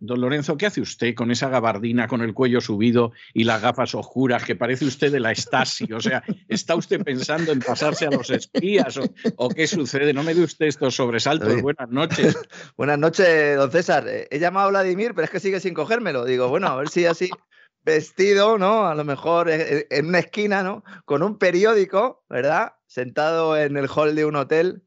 Don Lorenzo, ¿qué hace usted con esa gabardina con el cuello subido y las gafas oscuras que parece usted de la Stasi? O sea, ¿está usted pensando en pasarse a los espías o, qué sucede? No me dé usted estos sobresaltos. Buenas noches. Buenas noches, don César. He llamado a Vladimir, pero es que sigue sin cogérmelo. Digo, bueno, a ver si así vestido, ¿no? A lo mejor en una esquina, ¿no? Con un periódico, ¿verdad? Sentado en el hall de un hotel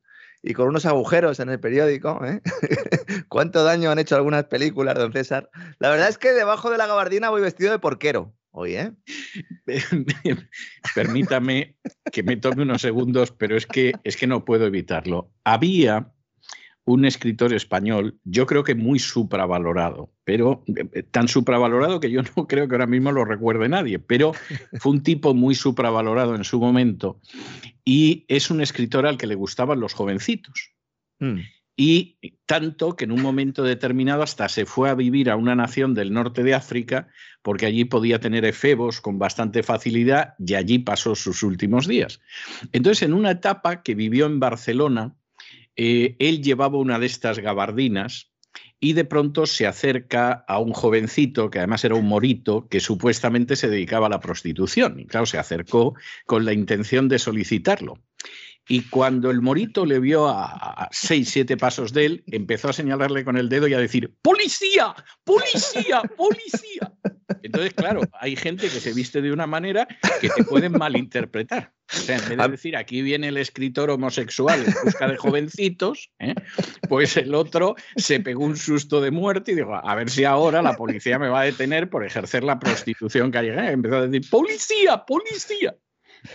y con unos agujeros en el periódico. ¿eh? ¿Cuánto daño han hecho algunas películas, don César? La verdad es que debajo de la gabardina voy vestido de porquero. Hoy, ¿eh? Permítame que me tome unos segundos, pero es que, es que no puedo evitarlo. Había un escritor español, yo creo que muy supravalorado, pero eh, tan supravalorado que yo no creo que ahora mismo lo recuerde nadie, pero fue un tipo muy supravalorado en su momento y es un escritor al que le gustaban los jovencitos. Hmm. Y tanto que en un momento determinado hasta se fue a vivir a una nación del norte de África, porque allí podía tener efebos con bastante facilidad y allí pasó sus últimos días. Entonces, en una etapa que vivió en Barcelona, eh, él llevaba una de estas gabardinas y de pronto se acerca a un jovencito, que además era un morito, que supuestamente se dedicaba a la prostitución. Y claro, se acercó con la intención de solicitarlo. Y cuando el morito le vio a, seis, siete pasos de él, empezó a señalarle con el dedo y a decir, ¡Policía! ¡Policía! ¡Policía! Entonces, claro, hay gente que se viste de una manera que te pueden malinterpretar. O sea, en vez de decir aquí viene el escritor homosexual en busca de jovencitos, ¿eh? pues el otro se pegó un susto de muerte y dijo, a ver si ahora la policía me va a detener por ejercer la prostitución callejera. Empezó a decir, ¡Policía! ¡Policía!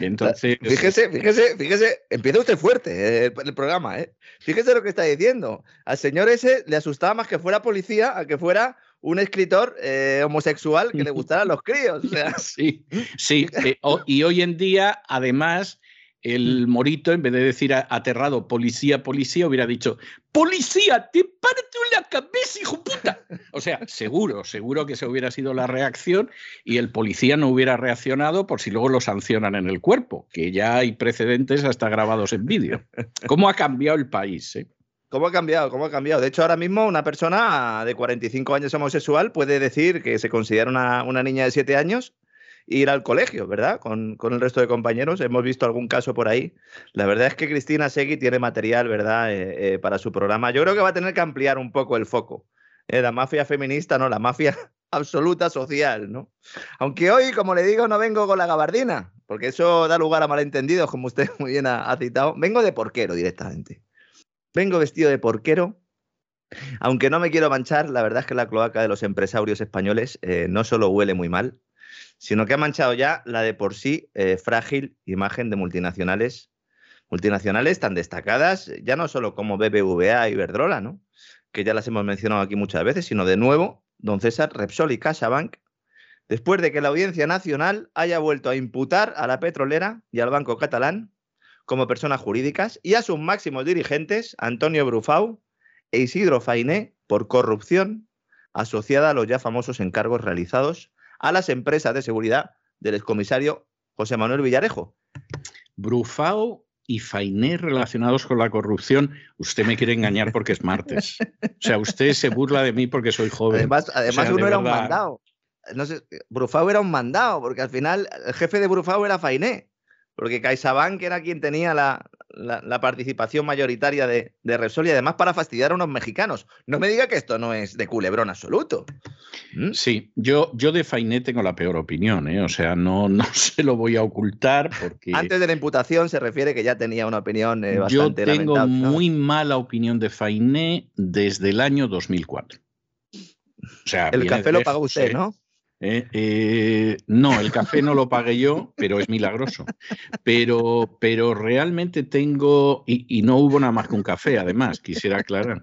Entonces. Fíjese, fíjese, fíjese, empieza usted fuerte eh, el, programa, ¿eh? Fíjese lo que está diciendo. Al señor ese le asustaba más que fuera policía a que fuera un escritor eh, homosexual que le gustaran los críos. Sí, sí. Eh, y hoy en día, además, el morito, en vez de decir aterrado, policía, policía, hubiera dicho, policía, te parto la cabeza, hijo puta. O sea, seguro, seguro que se hubiera sido la reacción y el policía no hubiera reaccionado por si luego lo sancionan en el cuerpo, que ya hay precedentes hasta grabados en vídeo. ¿Cómo ha cambiado el país? Eh? ¿Cómo ha cambiado? ¿Cómo ha cambiado? De hecho, ahora mismo una persona de 45 años homosexual puede decir que se considera una, una niña de 7 años ir al colegio, ¿verdad? Con, el resto de compañeros. Hemos visto algún caso por ahí. La verdad es que Cristina Segui tiene material, ¿verdad?, eh, eh, para su programa. Yo creo que va a tener que ampliar un poco el foco. Eh, la mafia feminista, no, la mafia absoluta social, ¿no? Aunque hoy, como le digo, no vengo con la gabardina, porque eso da lugar a malentendidos, como usted muy bien ha, citado. Vengo de porquero directamente. Vengo vestido de porquero aunque no me quiero manchar, la verdad es que la cloaca de los empresarios españoles no solo huele muy mal, sino que ha manchado ya la de por sí eh, frágil imagen de multinacionales, multinacionales tan destacadas, ya no solo como BBVA y Iberdrola, ¿no? que ya las hemos mencionado aquí muchas veces, sino de nuevo, don César, Repsol y CaixaBank, después de que la Audiencia Nacional haya vuelto a imputar a la petrolera y al Banco Catalán como personas jurídicas y a sus máximos dirigentes, Antonio Brufau e Isidro Fainé, por corrupción asociada a los ya famosos encargos realizados a las empresas de seguridad del excomisario José Manuel Villarejo. Brufao y Fainé relacionados con la corrupción, usted me quiere engañar porque es martes. O sea, usted se burla de mí porque soy joven. Además, además uno era un mandado. no sé, Brufau era un mandado, porque al final el jefe de Brufau era Fainé, porque CaixaBank era quien tenía la, la, participación mayoritaria de, de, Repsol y además para fastidiar a unos mexicanos. No me diga que esto no es de culebrón absoluto. ¿Mm? Sí, yo, yo de Fainé tengo la peor opinión, ¿eh? o sea, no, no se lo voy a ocultar porque... Antes de la imputación se refiere que ya tenía una opinión eh, bastante Yo tengo muy mala opinión de Fainé desde el año 2004. O sea, el café lo paga usted, ¿no? ¿Eh? Eh, no, el café no lo pagué yo, pero es milagroso. Pero, pero realmente tengo, y, no hubo nada más que un café, además, quisiera aclarar,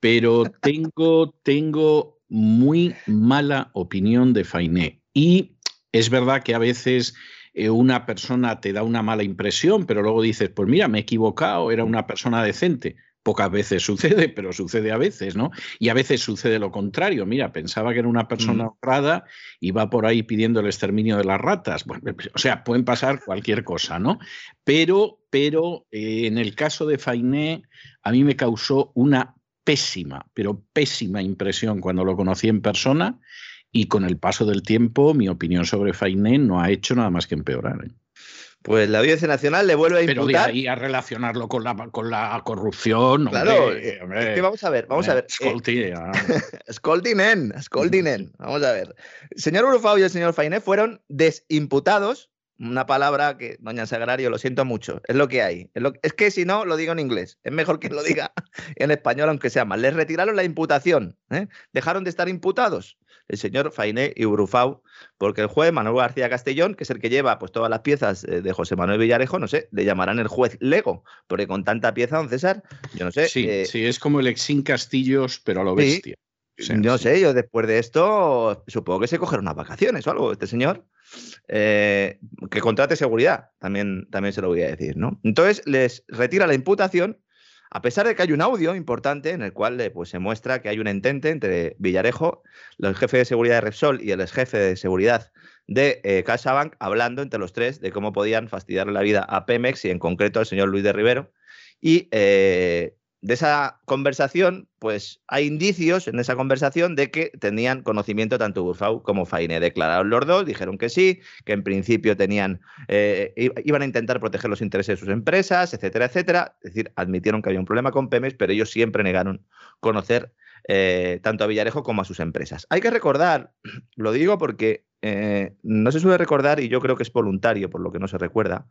pero tengo, tengo muy mala opinión de Fainé. Y es verdad que a veces eh, una persona te da una mala impresión, pero luego dices, pues mira, me he equivocado, era una persona decente pocas veces sucede, pero sucede a veces, ¿no? Y a veces sucede lo contrario. Mira, pensaba que era una persona mm. honrada y va por ahí pidiendo el exterminio de las ratas. Bueno, o sea, pueden pasar cualquier cosa, ¿no? Pero, pero eh, en el caso de Fainé, a mí me causó una pésima, pero pésima impresión cuando lo conocí en persona y con el paso del tiempo mi opinión sobre Fainé no ha hecho nada más que empeorar. ¿eh? Pues la Audiencia Nacional le vuelve a imputar. Pero de ahí a relacionarlo con la, con la corrupción. Claro, es que vamos a ver, vamos a ver. Scoldinen, Scoldinen. Vamos a ver. El señor Urufao y el señor Fainé fueron desimputados. Una palabra que, doña Sagrario, lo siento mucho. Es lo que hay. Es, que si no, lo digo en inglés. Es mejor que lo diga en español, aunque sea mal. Les retiraron la imputación. ¿eh? Dejaron de estar imputados el señor Fainé y Urufau, porque el juez Manuel García Castellón, que es el que lleva pues, todas las piezas eh, de José Manuel Villarejo, no sé, le llamarán el juez Lego, porque con tanta pieza, don César, yo no sé. Sí, eh, sí es como el Exin Castillos, pero a lo bestia. no sé, yo después de esto supongo que se cogerá unas vacaciones o algo, este señor. Eh, que contrate seguridad, también, también se lo voy a decir, ¿no? Entonces les retira la imputación a pesar de que hay un audio importante en el cual eh, pues, se muestra que hay un entente entre Villarejo, el jefe de seguridad de Repsol y el ex jefe de seguridad de eh, CaixaBank, hablando entre los tres de cómo podían fastidiarle la vida a Pemex y en concreto al señor Luis de Rivero. Y eh, de esa conversación, pues hay indicios en esa conversación de que tenían conocimiento tanto Burfau como Faine. Declararon los dos, dijeron que sí, que en principio tenían, eh, iban a intentar proteger los intereses de sus empresas, etcétera, etcétera. Es decir, admitieron que había un problema con Pemex, pero ellos siempre negaron conocer eh, tanto a Villarejo como a sus empresas. Hay que recordar, lo digo porque eh, no se suele recordar y yo creo que es voluntario, por lo que no se recuerda,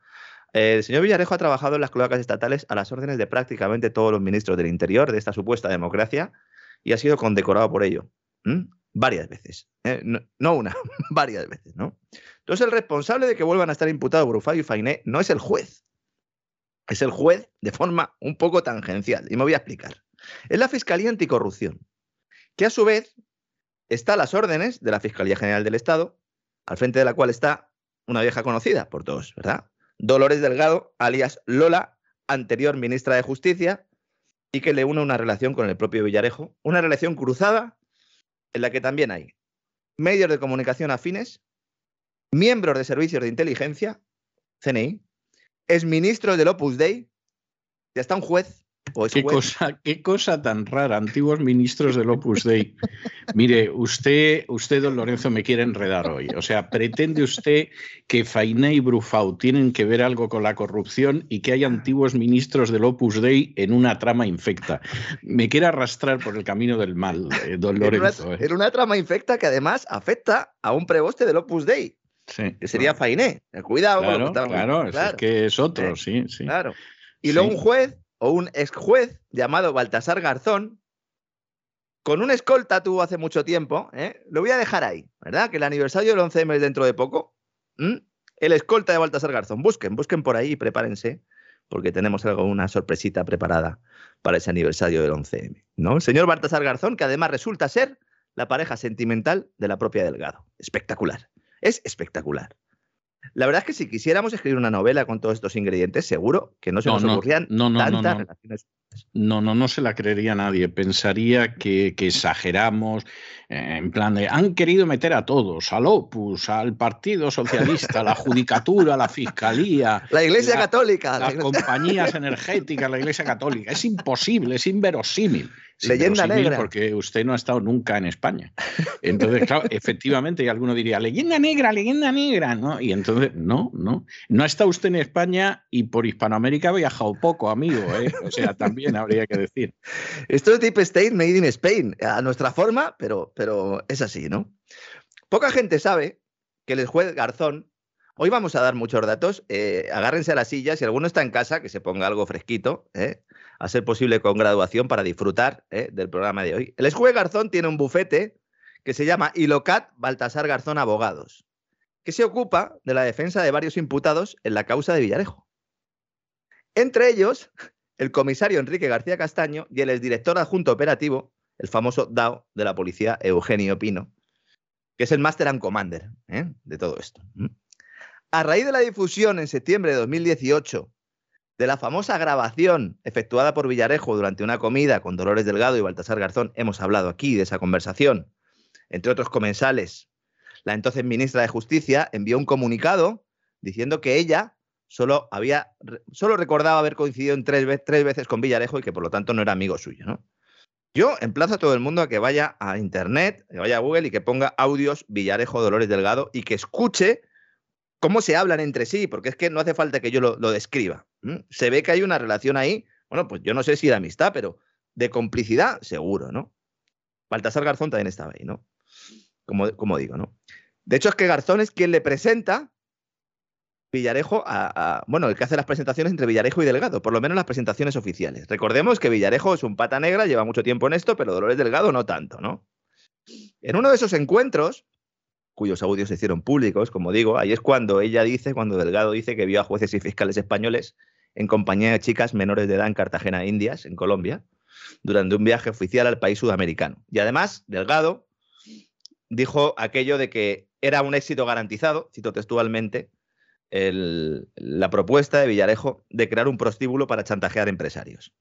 el señor Villarejo ha trabajado en las cloacas estatales a las órdenes de prácticamente todos los ministros del Interior de esta supuesta democracia y ha sido condecorado por ello. Varias veces. ¿eh? No, una, varias veces, ¿no? Entonces, el responsable de que vuelvan a estar imputados Brufay y Fainé no es el juez. Es el juez de forma un poco tangencial. Y me voy a explicar. Es la Fiscalía Anticorrupción, que a su vez está a las órdenes de la Fiscalía General del Estado, al frente de la cual está una vieja conocida por todos, ¿verdad? Dolores Delgado, alias Lola, anterior ministra de Justicia, y que le une una relación con el propio Villarejo, una relación cruzada en la que también hay medios de comunicación afines, miembros de servicios de inteligencia, CNI, exministros del Opus Dei, y hasta un juez ¿Qué, cosa, qué cosa tan rara, antiguos ministros del Opus Dei. Mire, usted, usted, don Lorenzo, me quiere enredar hoy. O sea, pretende usted que Fainé y Brufau tienen que ver algo con la corrupción y que hay antiguos ministros del Opus Dei en una trama infecta. Me quiere arrastrar por el camino del mal, eh, don Lorenzo. Era una, trama infecta que además afecta a un preboste del Opus Dei. que sería Fainé. Cuidado, claro, claro, es que es otro, sí, sí. Claro. Y luego un juez o un ex juez llamado Baltasar Garzón, con un escolta tuvo hace mucho tiempo, ¿eh? lo voy a dejar ahí, ¿verdad? Que el aniversario del 11M es dentro de poco. El escolta de Baltasar Garzón. Busquen, busquen por ahí y prepárense, porque tenemos algo, una sorpresita preparada para ese aniversario del 11M. ¿no? El señor Baltasar Garzón, que además resulta ser la pareja sentimental de la propia Delgado. Espectacular. Es espectacular. La verdad es que si quisiéramos escribir una novela con todos estos ingredientes, seguro que no se nos ocurrían tantas relaciones. No, no, no se la creería nadie. Pensaría que, que exageramos, eh, en plan de, han querido meter a todos, al Opus, al Partido Socialista, la Judicatura, la Fiscalía. La Iglesia Católica. Las compañías energéticas, la Iglesia Católica. Es imposible, es inverosímil. Leyenda negra. Porque usted no ha estado nunca en España. Entonces, claro, efectivamente, y alguno diría, leyenda negra, leyenda negra, ¿no? Y entonces, no, no. No está usted en España y por Hispanoamérica ha viajado poco, amigo, ¿eh? O sea, también habría que decir. Esto es Deep State Made in Spain, a nuestra forma, pero, pero es así, ¿no? Poca gente sabe que el juez Garzón Hoy vamos a dar muchos datos. Eh, agárrense a la silla. Si alguno está en casa, que se ponga algo fresquito, ¿eh? a ser posible con graduación para disfrutar ¿eh? del programa de hoy. El juez Garzón tiene un bufete que se llama Ilocat Baltasar Garzón Abogados, que se ocupa de la defensa de varios imputados en la causa de Villarejo. Entre ellos, el comisario Enrique García Castaño y el exdirector adjunto operativo, el famoso DAO de la policía Eugenio Pino, que es el Master and Commander de todo esto. A raíz de la difusión en septiembre de 2018 de la famosa grabación efectuada por Villarejo durante una comida con Dolores Delgado y Baltasar Garzón, hemos hablado aquí de esa conversación, entre otros comensales, la entonces ministra de Justicia envió un comunicado diciendo que ella solo, había, solo recordaba haber coincidido en tres, veces con Villarejo y que por lo tanto no era amigo suyo. ¿no? Yo emplazo a todo el mundo a que vaya a internet, que vaya a Google y que ponga audios Villarejo Dolores Delgado y que escuche cómo se hablan entre sí, porque es que no hace falta que yo lo, describa. Se ve que hay una relación ahí, bueno, pues yo no sé si de amistad, pero de complicidad, seguro, ¿no? Baltasar Garzón también estaba ahí, ¿no? Como, como digo, ¿no? De hecho, es que Garzón es quien le presenta Villarejo a, bueno, el que hace las presentaciones entre Villarejo y Delgado, por lo menos las presentaciones oficiales. Recordemos que Villarejo es un pata negra, lleva mucho tiempo en esto, pero Dolores Delgado no tanto, ¿no? En uno de esos encuentros, cuyos audios se hicieron públicos, como digo, ahí es cuando ella dice, cuando Delgado dice que vio a jueces y fiscales españoles en compañía de chicas menores de edad en Cartagena, Indias, en Colombia, durante un viaje oficial al país sudamericano. Y además, Delgado dijo aquello de que era un éxito garantizado, cito textualmente, la propuesta de Villarejo de crear un prostíbulo para chantajear empresarios.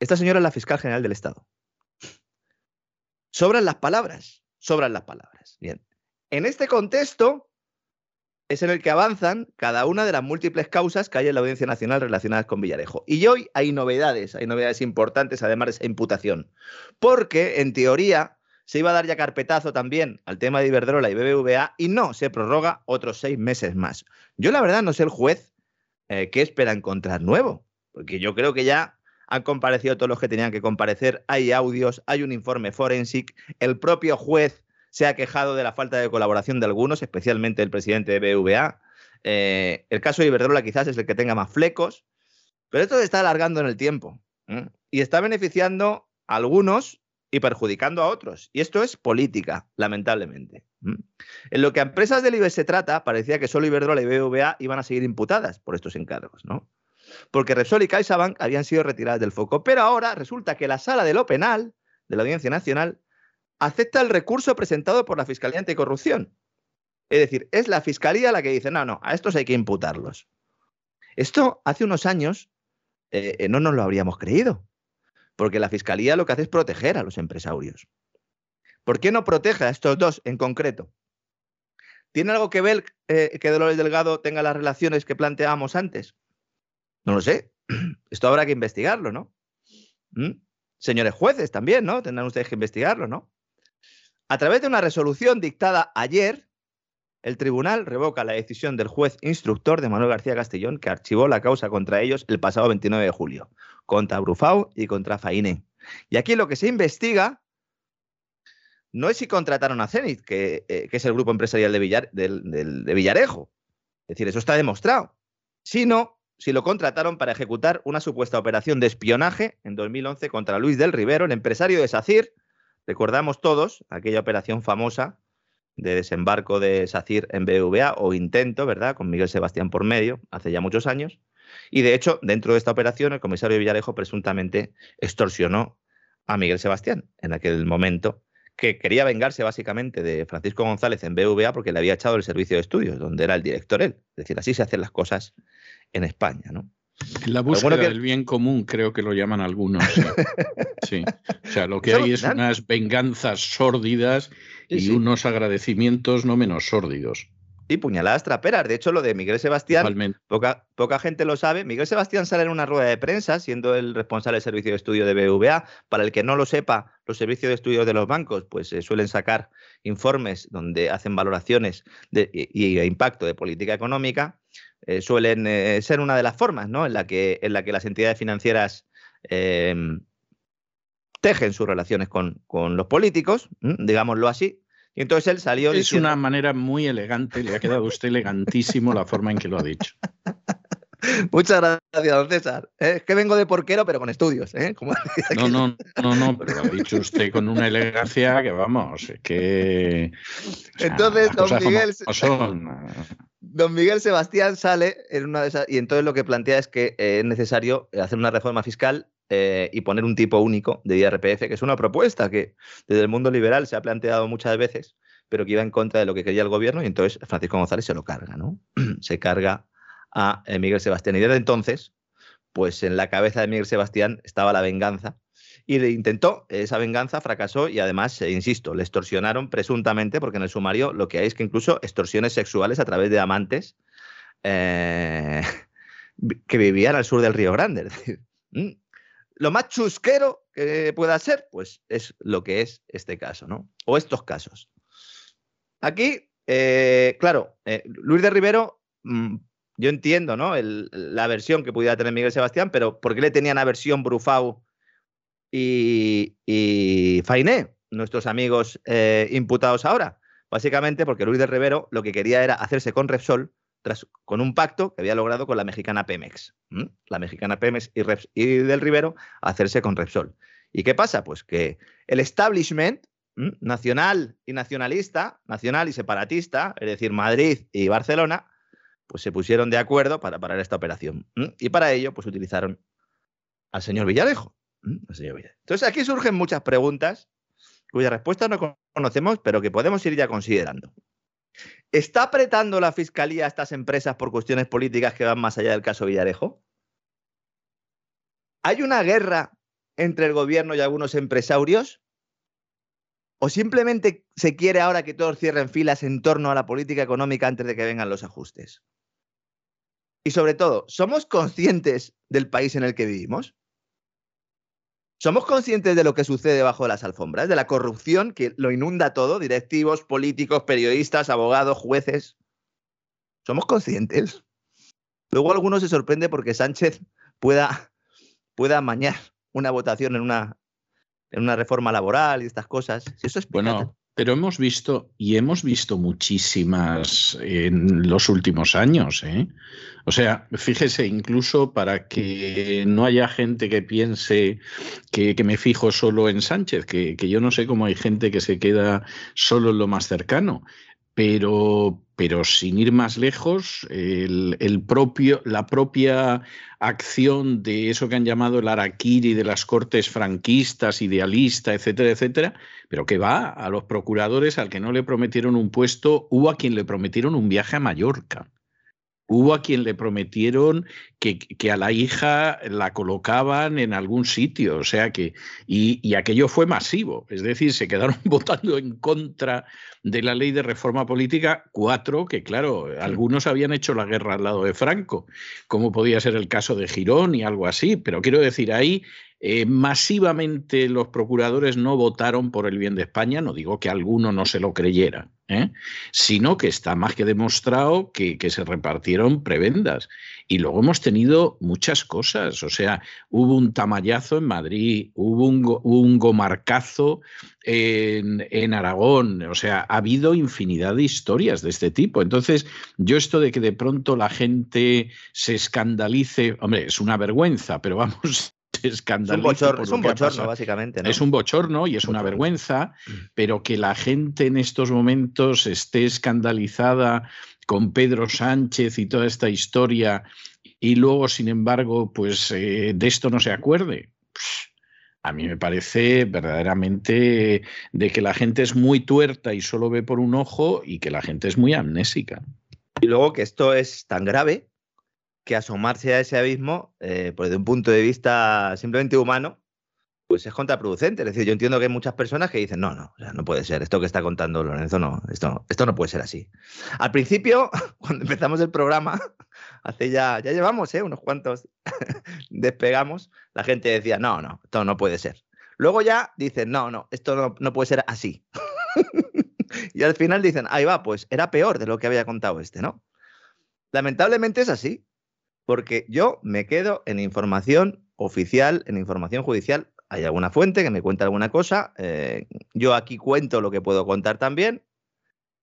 Esta señora es la fiscal general del Estado. Sobran las palabras, sobran las palabras. Bien. En este contexto es en el que avanzan cada una de las múltiples causas que hay en la Audiencia Nacional relacionadas con Villarejo. Y hoy hay novedades, hay novedades importantes además de esa imputación. Porque, en teoría, se iba a dar ya carpetazo también al tema de Iberdrola y BBVA y no, se prorroga otros seis meses más. Yo la verdad no sé el juez eh, qué espera encontrar nuevo, porque yo creo que ya han comparecido todos los que tenían que comparecer, hay audios, hay un informe forensic, el propio juez se ha quejado de la falta de colaboración de algunos, especialmente el presidente de BVA. Eh, el caso de Iberdrola quizás es el que tenga más flecos, pero esto se está alargando en el tiempo y está beneficiando a algunos y perjudicando a otros. Y esto es política, lamentablemente. En lo que a empresas del IBEX se trata, parecía que solo Iberdrola y BVA iban a seguir imputadas por estos encargos, ¿no? Porque Repsol y CaixaBank habían sido retiradas del foco. Pero ahora resulta que la sala de lo penal de la Audiencia Nacional acepta el recurso presentado por la Fiscalía Anticorrupción. Es decir, es la Fiscalía la que dice, no, no, a estos hay que imputarlos. Esto hace unos años eh, eh, no nos lo habríamos creído, porque la Fiscalía lo que hace es proteger a los empresarios. ¿Por qué no protege a estos dos en concreto? ¿Tiene algo que ver eh, que Dolores Delgado tenga las relaciones que planteábamos antes? No lo sé. Esto habrá que investigarlo, ¿no? ¿Mm? Señores jueces también, ¿no? Tendrán ustedes que investigarlo, ¿no? A través de una resolución dictada ayer, el tribunal revoca la decisión del juez instructor de Manuel García Castellón, que archivó la causa contra ellos el pasado 29 de julio, contra Brufau y contra Fainé. Y aquí lo que se investiga no es si contrataron a Zenit, que, eh, es el grupo empresarial de, de Villarejo. Es decir, eso está demostrado. Sino si lo contrataron para ejecutar una supuesta operación de espionaje en 2011 contra Luis del Rivero, el empresario de SACIR, Recordamos todos aquella operación famosa de desembarco de SACIR en BVA o intento, ¿verdad? Con Miguel Sebastián por medio, hace ya muchos años. Y de hecho, dentro de esta operación, el comisario Villarejo presuntamente extorsionó a Miguel Sebastián en aquel momento, que quería vengarse básicamente de Francisco González en BVA porque le había echado el servicio de estudios, donde era el director él. Es decir, así se hacen las cosas en España, ¿no? La búsqueda del bien común creo que lo llaman algunos. Sí. O sea, lo que hay es unas venganzas sórdidas y unos agradecimientos no menos sórdidos. Y puñaladas traperas. De hecho, lo de Miguel Sebastián, poca, poca, gente lo sabe. Miguel Sebastián sale en una rueda de prensa, siendo el responsable del servicio de estudio de BVA. Para el que no lo sepa, los servicios de estudio de los bancos pues eh, suelen sacar informes donde hacen valoraciones de, y, impacto de política económica. Eh, suelen eh, ser una de las formas ¿no? en, la que, en la que las entidades financieras em, tejen sus relaciones con, con los políticos, digámoslo así. Y entonces él salió. Es una manera muy elegante, le ha quedado a usted elegantísimo la forma en que lo ha dicho. Muchas gracias, don César. Eh, es que vengo de porquero, pero con estudios. ¿eh? no, no, no, no, pero lo ha dicho usted con una elegancia que vamos, que. entonces, don Miguel. Don Miguel Sebastián sale en una de esas. Y entonces lo que plantea es que es necesario hacer una reforma fiscal eh, y poner un tipo único de IRPF, que es una propuesta que desde el mundo liberal se ha planteado muchas veces, pero que iba en contra de lo que quería el gobierno, y entonces Francisco González se lo carga, ¿no? se carga a eh, Miguel Sebastián. Y desde entonces, pues en la cabeza de Miguel Sebastián estaba la venganza. Y le intentó, esa venganza fracasó y además, eh, insisto, le extorsionaron presuntamente, porque en el sumario lo que hay es que incluso extorsiones sexuales a través de amantes que vivían al sur del Río Grande. Lo más chusquero que pueda ser, pues es lo que es este caso, ¿no? O estos casos. Aquí, eh, claro, eh, Luis de Rivero, mm, yo entiendo, ¿no? la versión que pudiera tener Miguel Sebastián, pero ¿por qué le tenían aversión Brufau y, y Fainé, nuestros amigos eh, imputados ahora? Básicamente porque Luis de Rivero lo que quería era hacerse con Repsol con un pacto que había logrado con la mexicana Pemex. La mexicana Pemex y, y, del Rivero hacerse con Repsol. ¿Y qué pasa? Pues que el establishment nacional y nacionalista, nacional y separatista, es decir, Madrid y Barcelona, pues se pusieron de acuerdo para parar esta operación. Y para ello, pues utilizaron al señor Villarejo. Entonces aquí surgen muchas preguntas cuya respuesta no conocemos, pero que podemos ir ya considerando. ¿Está apretando la fiscalía a estas empresas por cuestiones políticas que van más allá del caso Villarejo? ¿Hay una guerra entre el gobierno y algunos empresarios? ¿O simplemente se quiere ahora que todos cierren filas en torno a la política económica antes de que vengan los ajustes? Y sobre todo, ¿somos conscientes del país en el que vivimos? ¿Somos conscientes de lo que sucede bajo de las alfombras? De la corrupción que lo inunda todo, directivos, políticos, periodistas, abogados, jueces. ¿Somos conscientes? Luego alguno se sorprende porque Sánchez pueda, pueda amañar una votación en una, en una reforma laboral y estas cosas. Si eso es bueno, pero hemos visto, y hemos visto muchísimas en los últimos años. ¿eh? O sea, fíjese, incluso para que no haya gente que piense que, me fijo solo en Sánchez, que, que, yo no sé cómo hay gente que se queda solo en lo más cercano pero, pero sin ir más lejos, la propia acción de eso que han llamado el araquiri de las cortes franquistas, idealista, etcétera, etcétera, pero que va a los procuradores al que no le prometieron un puesto, hubo a quien le prometieron un viaje a Mallorca. Hubo a quien le prometieron que, a la hija la colocaban en algún sitio, o sea que, y, y, aquello fue masivo, es decir, se quedaron votando en contra de la ley de reforma política cuatro, que claro, algunos habían hecho la guerra al lado de Franco, como podía ser el caso de Girón y algo así, pero quiero decir, ahí eh, masivamente los procuradores no votaron por el bien de España, no digo que alguno no se lo creyera, ¿eh? sino que está más que demostrado que, se repartieron prebendas. Y luego hemos tenido muchas cosas, o sea, hubo un tamallazo en Madrid, hubo un, gomarcazo en, en, Aragón, o sea, ha habido infinidad de historias de este tipo. Entonces, yo esto de que de pronto la gente se escandalice, hombre, es una vergüenza, pero vamos, es un bochorno, es un bochorno básicamente. Es un bochorno y es una vergüenza, mm. pero que la gente en estos momentos esté escandalizada con Pedro Sánchez y toda esta historia y luego, sin embargo, pues eh, de esto no se acuerde. a mí me parece verdaderamente de que la gente es muy tuerta y solo ve por un ojo y que la gente es muy amnésica. Y luego que esto es tan grave que asomarse a ese abismo, eh, pues desde un punto de vista simplemente humano, pues es contraproducente. Es decir, yo entiendo que hay muchas personas que dicen, no, no, no puede ser, esto que está contando Lorenzo, no, esto, esto no puede ser así. Al principio, cuando empezamos el programa, hace ya, ya llevamos ¿eh? unos cuantos despegamos, la gente decía, no, no, esto no puede ser. Luego ya dicen, no, no, esto no, no puede ser así. y al final dicen, ahí va, pues era peor de lo que había contado este, ¿no? Lamentablemente es así, porque yo me quedo en información oficial, en información judicial hay alguna fuente que me cuenta alguna cosa. Eh, yo aquí cuento lo que puedo contar también.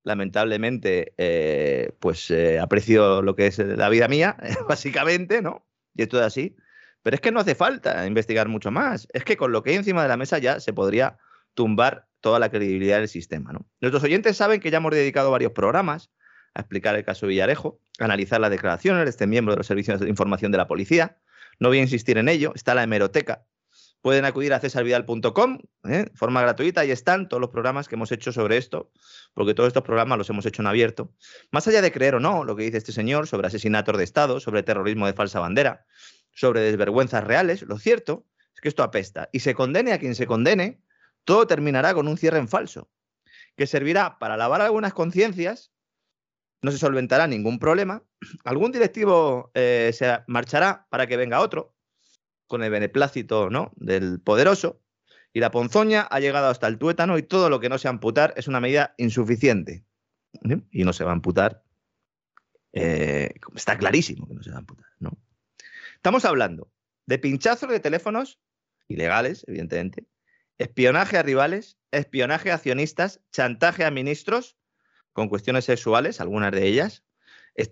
Lamentablemente, eh, pues eh, aprecio lo que es la vida mía, básicamente, ¿no? Y esto es así. Pero es que no hace falta investigar mucho más. Es que con lo que hay encima de la mesa ya se podría tumbar toda la credibilidad del sistema, ¿no? Nuestros oyentes saben que ya hemos dedicado varios programas a explicar el caso Villarejo, analizar las declaraciones de este miembro de los servicios de información de la policía. No voy a insistir en ello, está la hemeroteca pueden acudir a cesarvidal.com, ¿eh? forma gratuita, ahí están todos los programas que hemos hecho sobre esto, porque todos estos programas los hemos hecho en abierto. Más allá de creer o no lo que dice este señor sobre asesinatos de Estado, sobre terrorismo de falsa bandera, sobre desvergüenzas reales, lo cierto es que esto apesta. Y se condene a quien se condene, todo terminará con un cierre en falso, que servirá para lavar algunas conciencias, no se solventará ningún problema, algún directivo eh, se marchará para que venga otro, con el beneplácito ¿no? del poderoso, y la ponzoña ha llegado hasta el tuétano y todo lo que no se amputar es una medida insuficiente. ¿eh? Y no se va a amputar. Eh, está clarísimo que no se va a amputar. ¿no? Estamos hablando de pinchazos de teléfonos ilegales, evidentemente, espionaje a rivales, espionaje a accionistas, chantaje a ministros con cuestiones sexuales, algunas de ellas.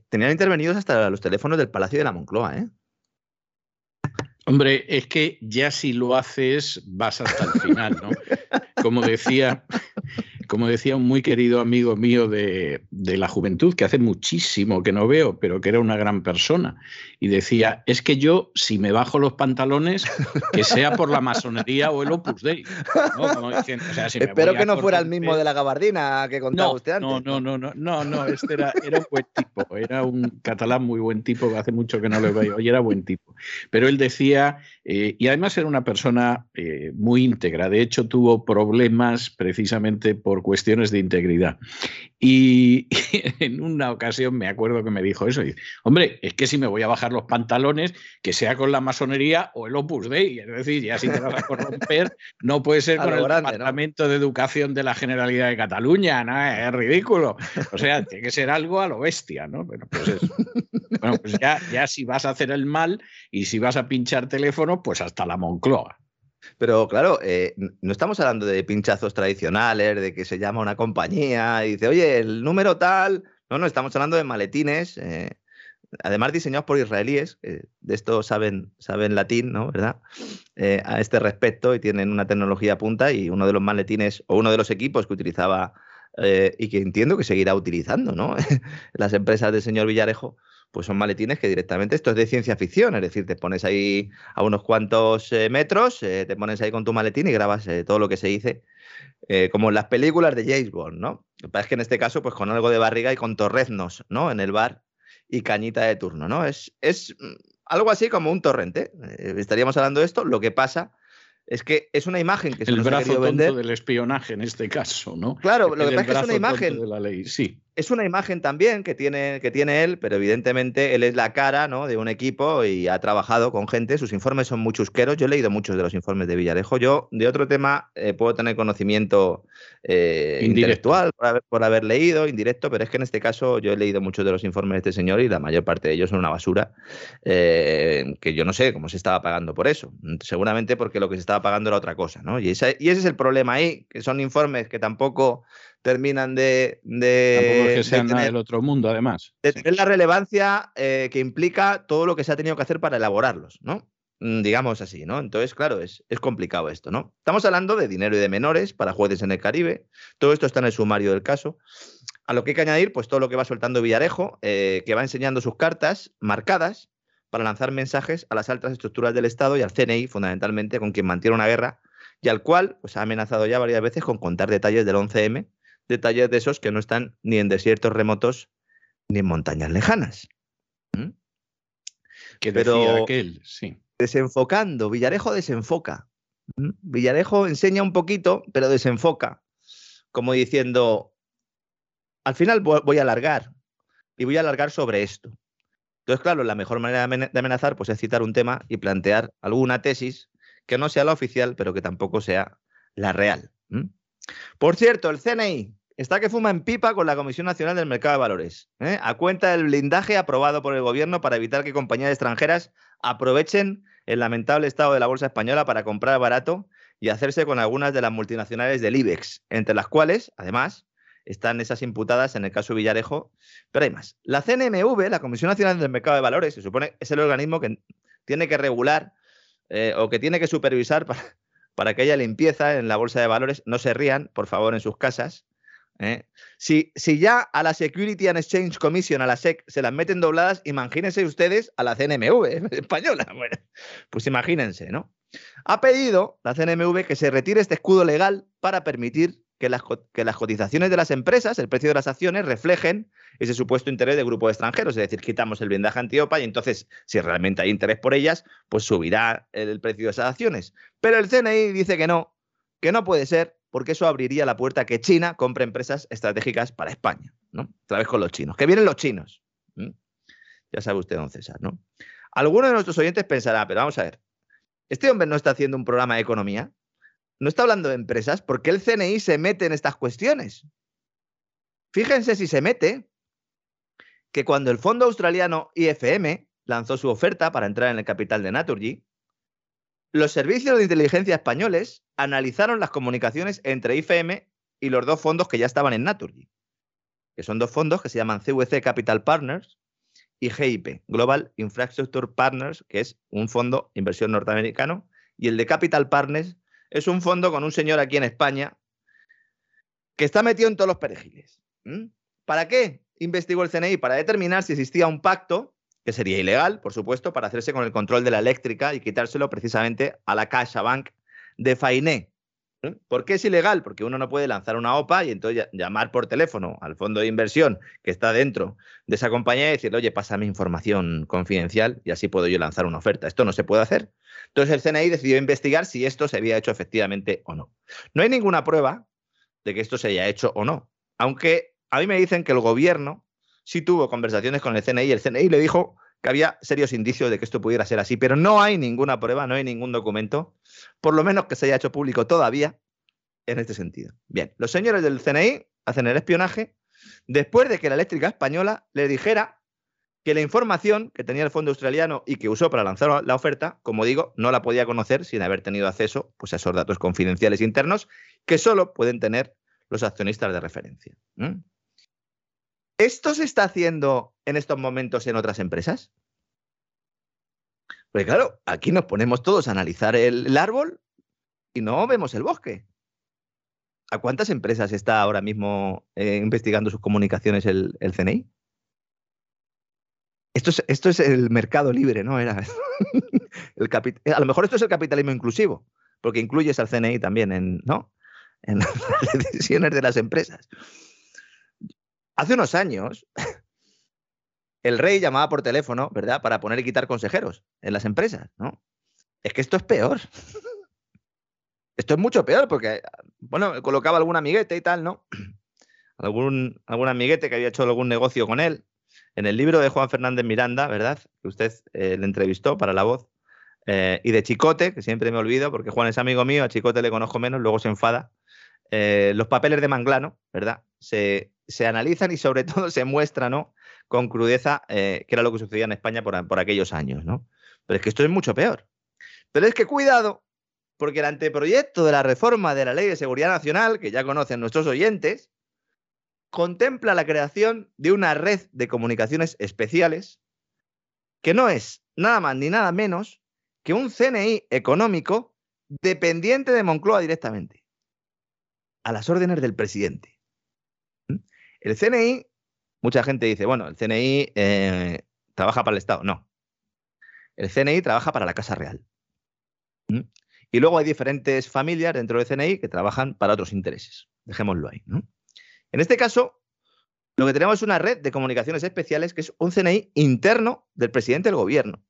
Tenían intervenidos hasta los teléfonos del Palacio de la Moncloa, ¿eh? Hombre, es que ya si lo haces vas hasta el final, ¿no? Como decía, como decía un muy querido amigo mío de, la juventud, que hace muchísimo que no veo, pero que era una gran persona, y decía, es que yo, si me bajo los pantalones, que sea por la masonería o el Opus Dei. Espero que no fuera el mismo de la gabardina que contaba usted antes. No, no, no, no, no, no, este era, era un buen tipo, era un catalán muy buen tipo, que hace mucho que no lo veo, y era buen tipo. Pero él decía, eh, y además era una persona eh, muy íntegra, de hecho tuvo problemas precisamente por cuestiones de integridad. Y, en una ocasión me acuerdo que me dijo eso. Y, Hombre, es que si me voy a bajar los pantalones, que sea con la masonería o el Opus Dei. Es decir, ya si te vas a corromper, no puede ser con el Departamento de Educación de la Generalidad de Cataluña. ¿no? Es ridículo. O sea, tiene que ser algo a lo bestia, ¿no? Bueno, pues Bueno, pues ya, ya si vas a hacer el mal y si vas a pinchar teléfono, pues hasta la Moncloa. Pero claro, eh, no estamos hablando de pinchazos tradicionales, de que se llama una compañía y dice, oye, el número tal. No, no, estamos hablando de maletines, eh, además diseñados por israelíes, de esto saben, saben latín, ¿no? ¿Verdad? Eh, a este respecto y tienen una tecnología punta y uno de los maletines o uno de los equipos que utilizaba y que entiendo que seguirá utilizando, ¿no? Las empresas del señor Villarejo pues son maletines que directamente esto es de ciencia ficción, es decir, te pones ahí a unos cuantos eh, metros, eh, te pones ahí con tu maletín y grabas eh, todo lo que se dice, como en las películas de James Bond, ¿no? Lo que pasa es que en este caso, pues con algo de barriga y con torreznos, ¿no? En el bar y cañita de turno, ¿no? Es, es mm, algo así como un torrente. estaríamos hablando de esto, lo que pasa es que es una imagen que se el nos brazo ha vender. del espionaje en este caso, ¿no? Claro, lo que pasa es que es una imagen de la ley, sí es una imagen también que tiene, que tiene él, pero evidentemente él es la cara ¿no? de un equipo y ha trabajado con gente. Sus informes son muy chusqueros. Yo he leído muchos de los informes de Villarejo. Yo, de otro tema, eh, puedo tener conocimiento eh, intelectual por haber, leído, indirecto, pero es que en este caso yo he leído muchos de los informes de este señor y la mayor parte de ellos son una basura, eh, que yo no sé cómo se estaba pagando por eso. Seguramente porque lo que se estaba pagando era otra cosa. ¿no? Y, y ese es el problema ahí, que son informes que tampoco terminan de... de que sean del otro mundo, además. De tener la relevancia eh, que implica todo lo que se ha tenido que hacer para elaborarlos, ¿no? Mm, digamos así, ¿no? Entonces, claro, es, es, complicado esto, ¿no? Estamos hablando de dinero y de menores para jueces en el Caribe. Todo esto está en el sumario del caso. A lo que hay que añadir, pues todo lo que va soltando Villarejo, eh, que va enseñando sus cartas marcadas para lanzar mensajes a las altas estructuras del Estado y al CNI, fundamentalmente, con quien mantiene una guerra y al cual pues, ha amenazado ya varias veces con contar detalles del 11M detalles de esos que no están ni en desiertos remotos ni en montañas lejanas. Que Pero- decía aquel, sí. Desenfocando, Villarejo desenfoca. ¿Mm? Villarejo enseña un poquito, pero desenfoca. Como diciendo, al final vo- voy a alargar. Y voy a alargar sobre esto. Entonces, claro, la mejor manera de amen- de amenazar pues, es citar un tema y plantear alguna tesis que no sea la oficial, pero que tampoco sea la real. ¿m? Por cierto, el CNI está que fuma en pipa con la Comisión Nacional del Mercado de Valores, ¿eh? a cuenta del blindaje aprobado por el gobierno para evitar que compañías extranjeras aprovechen el lamentable estado de la bolsa española para comprar barato y hacerse con algunas de las multinacionales del IBEX, entre las cuales, además, están esas imputadas en el caso Villarejo, pero hay más. La CNMV, la Comisión Nacional del Mercado de Valores, se supone es el organismo que tiene que regular eh, o que tiene que supervisar para, para que haya limpieza en la bolsa de valores. No se rían, por favor, en sus casas. ¿Eh? Si, ya a la Security and Exchange Commission, a la SEC, se las meten dobladas, imagínense ustedes a la CNMV española. Pues imagínense, ¿no? Ha pedido la CNMV que se retire este escudo legal para permitir que las, co- que las cotizaciones de las empresas, el precio de las acciones, reflejen ese supuesto interés de grupos extranjeros. Es decir, quitamos el blindaje antiopa y entonces, si realmente hay interés por ellas, pues subirá el precio de esas acciones. Pero el CNI dice que no, que no puede ser, porque eso abriría la puerta a que China compre empresas estratégicas para España, ¿no? Otra vez con los chinos. Que vienen los chinos. Ya sabe usted, don César, ¿no? Alguno de nuestros oyentes pensará, pero vamos a ver, ¿este hombre no está haciendo un programa de economía? ¿No está hablando de empresas? ¿Por qué el CNI se mete en estas cuestiones? Fíjense si se mete que cuando el fondo australiano IFM lanzó su oferta para entrar en el capital de Naturgy, los servicios de inteligencia españoles analizaron las comunicaciones entre IFM y los dos fondos que ya estaban en Naturgy, que son dos fondos que se llaman CVC Capital Partners y GIP, Global Infrastructure Partners, que es un fondo inversión norteamericano, y el de Capital Partners es un fondo con un señor aquí en España que está metido en todos los perejiles. ¿Para qué investigó el CNI? Para determinar si existía un pacto, que sería ilegal, por supuesto, para hacerse con el control de la eléctrica y quitárselo precisamente a la CaixaBank de Fainé. ¿eh? ¿Por qué es ilegal? Porque uno no puede lanzar una OPA y entonces llamar por teléfono al fondo de inversión que está dentro de esa compañía y decirle, oye, pásame información confidencial y así puedo yo lanzar una oferta. Esto no se puede hacer. Entonces el CNI decidió investigar si esto se había hecho efectivamente o no. No hay ninguna prueba de que esto se haya hecho o no. Aunque a mí me dicen que el gobierno sí tuvo conversaciones con el CNI el CNI le dijo que había serios indicios de que esto pudiera ser así, pero no hay ninguna prueba, no hay ningún documento, por lo menos que se haya hecho público todavía en este sentido. Bien, los señores del CNI hacen el espionaje después de que la eléctrica española le dijera que la información que tenía el fondo australiano y que usó para lanzar la oferta, como digo, no la podía conocer sin haber tenido acceso pues, a esos datos confidenciales internos que solo pueden tener los accionistas de referencia. ¿Esto se está haciendo en estos momentos en otras empresas? Porque claro, aquí nos ponemos todos a analizar el, árbol y no vemos el bosque. ¿A cuántas empresas está ahora mismo eh, investigando sus comunicaciones el, CNI? Esto es, el mercado libre, ¿no? Era a lo mejor esto es el capitalismo inclusivo, porque incluyes al CNI también en, ¿no? en las decisiones de las empresas. Hace unos años, el rey llamaba por teléfono, ¿verdad?, para poner y quitar consejeros en las empresas, ¿no? Es que esto es peor. Esto es mucho peor porque, bueno, colocaba algún amiguete y tal, ¿no? Algún, algún amiguete que había hecho algún negocio con él. En el libro de Juan Fernández Miranda, ¿verdad? Que usted eh, le entrevistó para La Voz. eh, y de Chicote, que siempre me olvido porque Juan es amigo mío, a Chicote le conozco menos, luego se enfada. Eh, los papeles de Manglano, ¿verdad? Se, se analizan y sobre todo se muestran, ¿no? Con crudeza eh, qué era lo que sucedía en España por, por aquellos años, ¿no? Pero es que esto es mucho peor. Pero es que cuidado, porque el anteproyecto de la reforma de la Ley de Seguridad Nacional, que ya conocen nuestros oyentes, contempla la creación de una red de comunicaciones especiales que no es nada más ni nada menos que un CNI económico dependiente de Moncloa directamente, a las órdenes del presidente. El CNI, mucha gente dice, bueno, el CNI eh, trabaja para el Estado. No. El CNI trabaja para la Casa Real. ¿Mm? Y luego hay diferentes familias dentro del CNI que trabajan para otros intereses. Dejémoslo ahí. En este caso, lo que tenemos es una red de comunicaciones especiales que es un CNI interno del presidente del gobierno.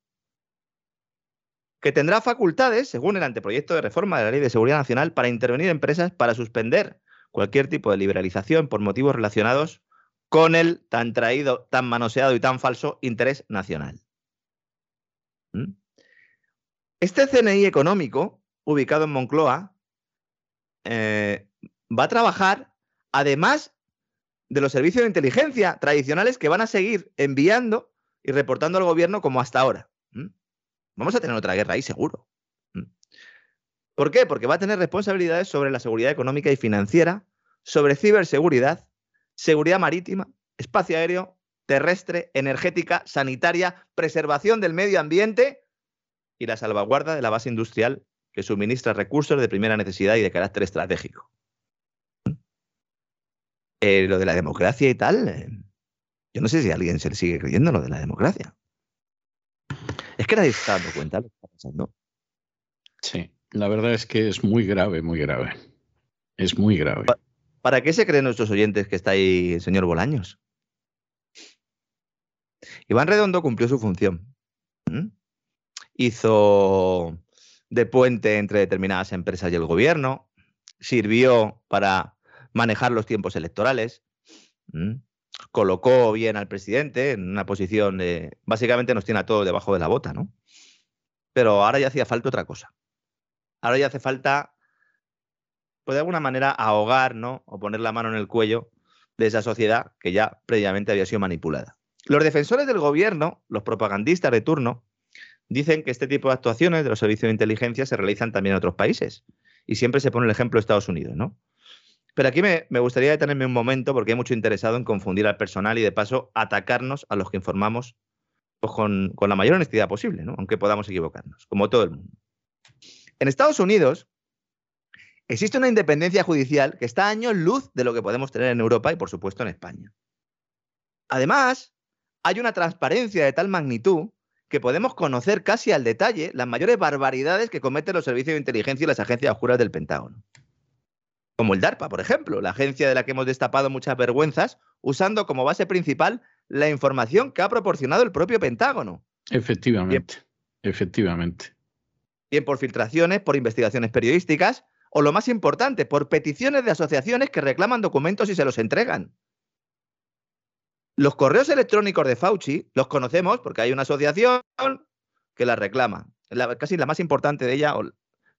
que tendrá facultades, según el anteproyecto de reforma de la Ley de Seguridad Nacional, para intervenir en empresas para suspender cualquier tipo de liberalización por motivos relacionados con el tan traído, tan manoseado y tan falso interés nacional. ¿Mm? Este CNI económico, ubicado en Moncloa, eh, va a trabajar, además de los servicios de inteligencia tradicionales que van a seguir enviando y reportando al gobierno como hasta ahora. ¿Mm? Vamos a tener otra guerra ahí, seguro. ¿Por qué? Porque va a tener responsabilidades sobre la seguridad económica y financiera, sobre ciberseguridad, seguridad marítima, espacio aéreo, terrestre, energética, sanitaria, preservación del medio ambiente y la salvaguarda de la base industrial que suministra recursos de primera necesidad y de carácter estratégico. Eh, lo de la democracia y tal, eh, yo no sé si alguien se le sigue creyendo lo de la democracia. Es que nadie está dando cuenta de lo que está pasando. Sí, la verdad es que es muy grave, muy grave. Es muy grave. ¿Para qué se creen nuestros oyentes que está ahí el señor Bolaños? Iván Redondo cumplió su función. Hizo de puente entre determinadas empresas y el gobierno, sirvió para manejar los tiempos electorales, colocó bien al presidente en una posición de... Básicamente nos tiene a todos debajo de la bota, ¿no? Pero ahora ya hacía falta otra cosa. Ahora ya hace falta, pues de alguna manera, ahogar, ¿no? O poner la mano en el cuello de esa sociedad que ya previamente había sido manipulada. Los defensores del gobierno, los propagandistas de turno, dicen que este tipo de actuaciones de los servicios de inteligencia se realizan también en otros países. Y siempre se pone el ejemplo de Estados Unidos, ¿no? Pero aquí me, gustaría detenerme un momento porque hay mucho interesado en confundir al personal y de paso atacarnos a los que informamos pues, con, la mayor honestidad posible, ¿no? aunque podamos equivocarnos, como todo el mundo. En Estados Unidos existe una independencia judicial que está a años luz de lo que podemos tener en Europa y por supuesto en España. Además, hay una transparencia de tal magnitud que podemos conocer casi al detalle las mayores barbaridades que cometen los servicios de inteligencia y las agencias oscuras del Pentágono como el DARPA, por ejemplo, la agencia de la que hemos destapado muchas vergüenzas, usando como base principal la información que ha proporcionado el propio Pentágono. Efectivamente, efectivamente. Bien por filtraciones, por investigaciones periodísticas, o lo más importante, por peticiones de asociaciones que reclaman documentos y se los entregan. Los correos electrónicos de Fauci los conocemos porque hay una asociación que las reclama. casi la más importante de ella,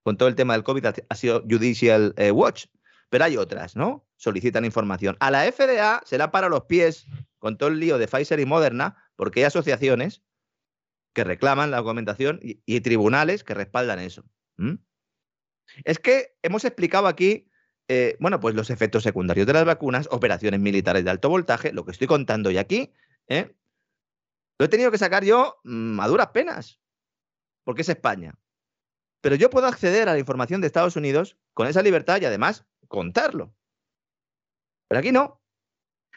con todo el tema del COVID, ha sido Judicial eh, Watch, pero hay otras, ¿no? Solicitan información. A la FDA se la para los pies con todo el lío de Pfizer y Moderna, porque hay asociaciones que reclaman la documentación y, tribunales que respaldan eso. Es que hemos explicado aquí, eh, bueno, pues los efectos secundarios de las vacunas, operaciones militares de alto voltaje, lo que estoy contando hoy aquí, ¿eh? lo he tenido que sacar yo mm, a duras penas, porque es España. Pero yo puedo acceder a la información de Estados Unidos con esa libertad y además contarlo. Pero aquí no.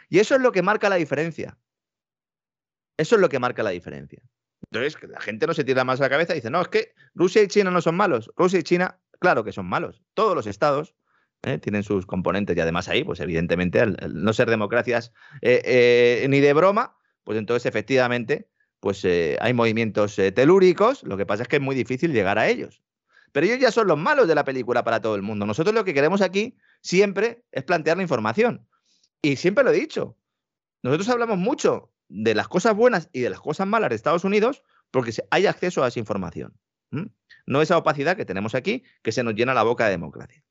Y eso es lo que marca la diferencia. Eso es lo que marca la diferencia. Entonces, la gente no se tira más a la cabeza y dice, no, es que Rusia y China no son malos. Rusia y China, claro que son malos. Todos los estados ¿eh? tienen sus componentes y además ahí, pues evidentemente, al, no ser democracias eh, eh, ni de broma, pues entonces efectivamente, pues hay movimientos telúricos. Lo que pasa es que es muy difícil llegar a ellos. Pero ellos ya son los malos de la película para todo el mundo. Nosotros lo que queremos aquí siempre es plantear la información. Y siempre lo he dicho. Nosotros hablamos mucho de las cosas buenas y de las cosas malas de Estados Unidos porque hay acceso a esa información. No esa opacidad que tenemos aquí que se nos llena la boca de democracia.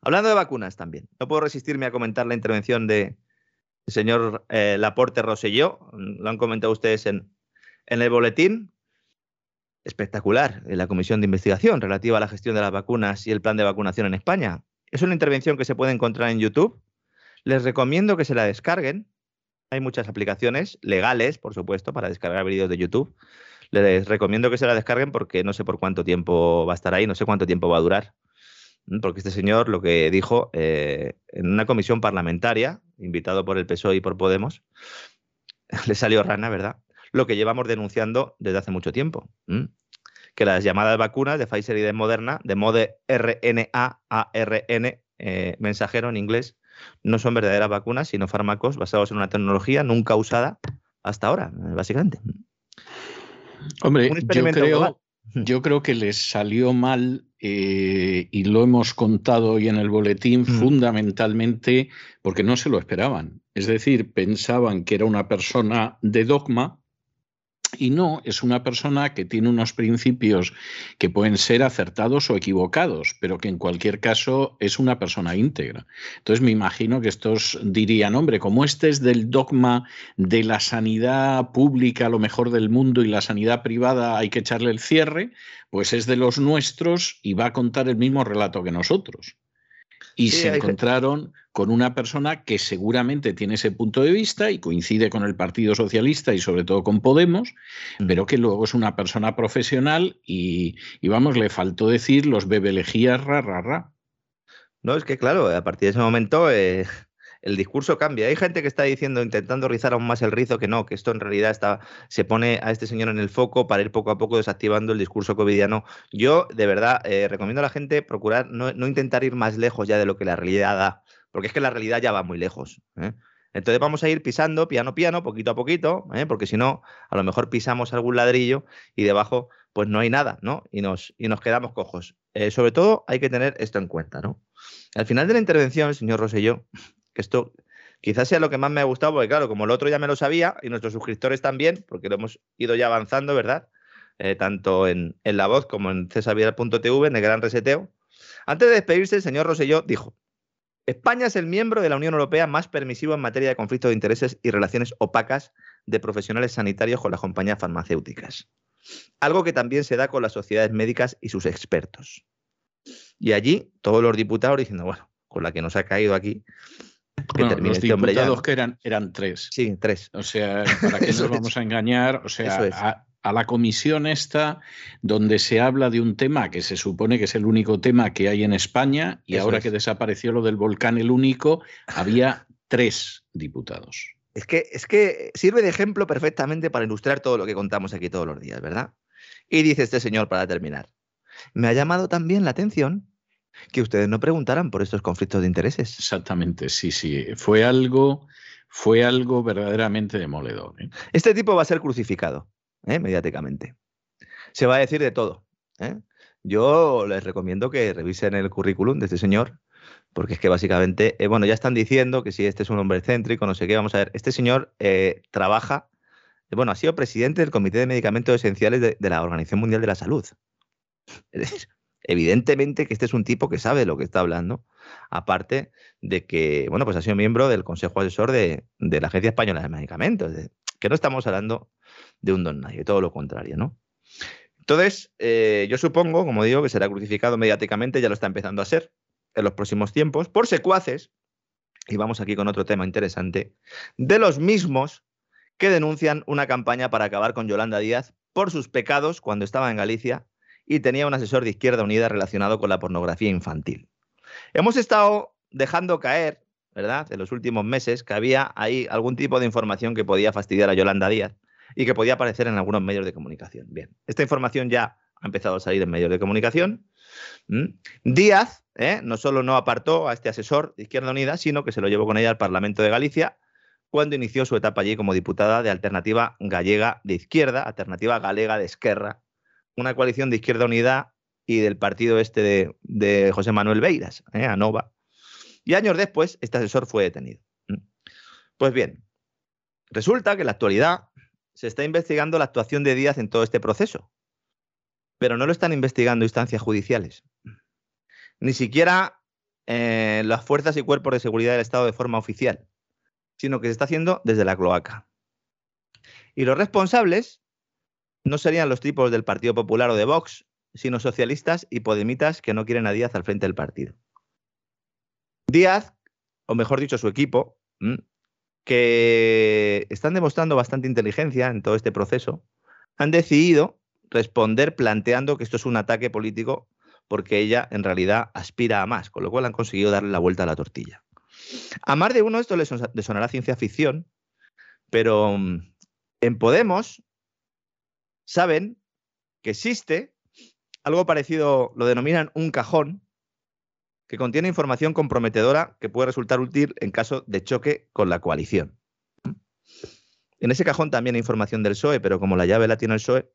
Hablando de vacunas también, no puedo resistirme a comentar la intervención del de señor eh, Laporte Roselló, lo han comentado ustedes en, en el boletín, espectacular en la comisión de investigación relativa a la gestión de las vacunas y el plan de vacunación en España. Es una intervención que se puede encontrar en YouTube. Les recomiendo que se la descarguen. Hay muchas aplicaciones legales, por supuesto, para descargar vídeos de YouTube. Les recomiendo que se la descarguen porque no sé por cuánto tiempo va a estar ahí, no sé cuánto tiempo va a durar. Porque este señor lo que dijo eh, en una comisión parlamentaria, invitado por el PSOE y por Podemos, le salió rana, ¿verdad? lo que llevamos denunciando desde hace mucho tiempo. Que las llamadas vacunas de Pfizer y de Moderna, de mode RNA, ARN, eh, mensajero en inglés, no son verdaderas vacunas, sino fármacos basados en una tecnología nunca usada hasta ahora, básicamente. Hombre, yo creo, Yo creo que les salió mal eh, y lo hemos contado hoy en el boletín fundamentalmente porque no se lo esperaban. Es decir, pensaban que era una persona de dogma y no, es una persona que tiene unos principios que pueden ser acertados o equivocados, pero que en cualquier caso es una persona íntegra. Entonces me imagino que estos dirían, hombre, como este es del dogma de la sanidad pública, lo mejor del mundo, y la sanidad privada hay que echarle el cierre, pues es de los nuestros y va a contar el mismo relato que nosotros. Y se encontraron con una persona que seguramente tiene ese punto de vista y coincide con el Partido Socialista y sobre todo con Podemos, mm. pero que luego es una persona profesional y, vamos, le faltó decir los bebelejías ra, ra, ra. No, es que claro, a partir de ese momento eh, el discurso cambia. Hay gente que está diciendo, intentando rizar aún más el rizo, que no, que esto en realidad está, se pone a este señor en el foco para ir poco a poco desactivando el discurso covidiano. Yo, de verdad, eh, recomiendo a la gente procurar no, no, intentar ir más lejos ya de lo que la realidad da porque es que la realidad ya va muy lejos. ¿eh? Entonces vamos a ir pisando piano piano, poquito a poquito, ¿eh? porque si no, a lo mejor pisamos algún ladrillo y debajo pues no hay nada, ¿no? Y nos, y nos quedamos cojos. Eh, sobre todo hay que tener esto en cuenta, ¿no? Al final de la intervención, señor Rosselló, que esto quizás sea lo que más me ha gustado, porque claro, como el otro ya me lo sabía y nuestros suscriptores también, porque lo hemos ido ya avanzando, ¿verdad? tanto en, en, La Voz como en cesarvidal.tv, en el Gran Reseteo. Antes de despedirse, el señor Rosselló dijo, España es el miembro de la Unión Europea más permisivo en materia de conflicto de intereses y relaciones opacas de profesionales sanitarios con las compañías farmacéuticas. Algo que también se da con las sociedades médicas y sus expertos. Y allí todos los diputados diciendo, bueno, con la que nos ha caído aquí, que los este diputados que eran, eran tres. Sí, tres. O sea, ¿para qué nos vamos a engañar? O sea, a la comisión esta, donde se habla de un tema que se supone que es el único tema que hay en España, y ahora que desapareció lo del volcán el único, había tres diputados. Es que, es que sirve de ejemplo perfectamente para ilustrar todo lo que contamos aquí todos los días, ¿verdad? Y dice este señor para terminar, me ha llamado también la atención que ustedes no preguntaran por estos conflictos de intereses. Exactamente, sí, sí. Fue algo, fue algo verdaderamente demoledor. ¿eh? Este tipo va a ser crucificado. ¿Eh? mediáticamente. Se va a decir de todo. ¿eh? Yo les recomiendo que revisen el currículum de este señor, porque es que básicamente, eh, bueno, ya están diciendo que si este es un hombre céntrico, no sé qué, vamos a ver, este señor trabaja, bueno, ha sido presidente del Comité de Medicamentos Esenciales de, la Organización Mundial de la Salud. Evidentemente que este es un tipo que sabe lo que está hablando, aparte de que, bueno, pues ha sido miembro del Consejo Asesor de, de la Agencia Española de Medicamentos, que no estamos hablando de un don nadie, todo lo contrario, ¿no? Entonces, eh, yo supongo, como digo, que será crucificado mediáticamente, ya lo está empezando a ser en los próximos tiempos, por secuaces, y vamos aquí con otro tema interesante, de los mismos que denuncian una campaña para acabar con Yolanda Díaz por sus pecados cuando estaba en Galicia y tenía un asesor de Izquierda Unida relacionado con la pornografía infantil. Hemos estado dejando caer, ¿verdad?, en los últimos meses que había ahí algún tipo de información que podía fastidiar a Yolanda Díaz y que podía aparecer en algunos medios de comunicación. Bien, esta información ya ha empezado a salir en medios de comunicación. Díaz ¿eh? no solo no apartó a este asesor de Izquierda Unida, sino que se lo llevó con ella al Parlamento de Galicia cuando inició su etapa allí como diputada de Alternativa Gallega de Izquierda, Alternativa Galega de Esquerra, una coalición de Izquierda Unida y del partido este de, José Manuel Beiras, ¿eh? ANOVA. Y años después, este asesor fue detenido. Pues bien, resulta que en la actualidad se está investigando la actuación de Díaz en todo este proceso, pero no lo están investigando instancias judiciales. Ni siquiera eh, las fuerzas y cuerpos de seguridad del Estado de forma oficial, sino que se está haciendo desde la cloaca. Y los responsables no serían los tipos del Partido Popular o de Vox, sino socialistas y podemitas que no quieren a Díaz al frente del partido. Díaz, o mejor dicho, su equipo, que están demostrando bastante inteligencia en todo este proceso, han decidido responder planteando que esto es un ataque político porque ella en realidad aspira a más, con lo cual han conseguido darle la vuelta a la tortilla. A más de uno esto le sonará ciencia ficción, pero mm, en Podemos saben que existe algo parecido, lo denominan un cajón, que contiene información comprometedora que puede resultar útil en caso de choque con la coalición. En ese cajón también hay información del PSOE, pero como la llave la tiene el PSOE,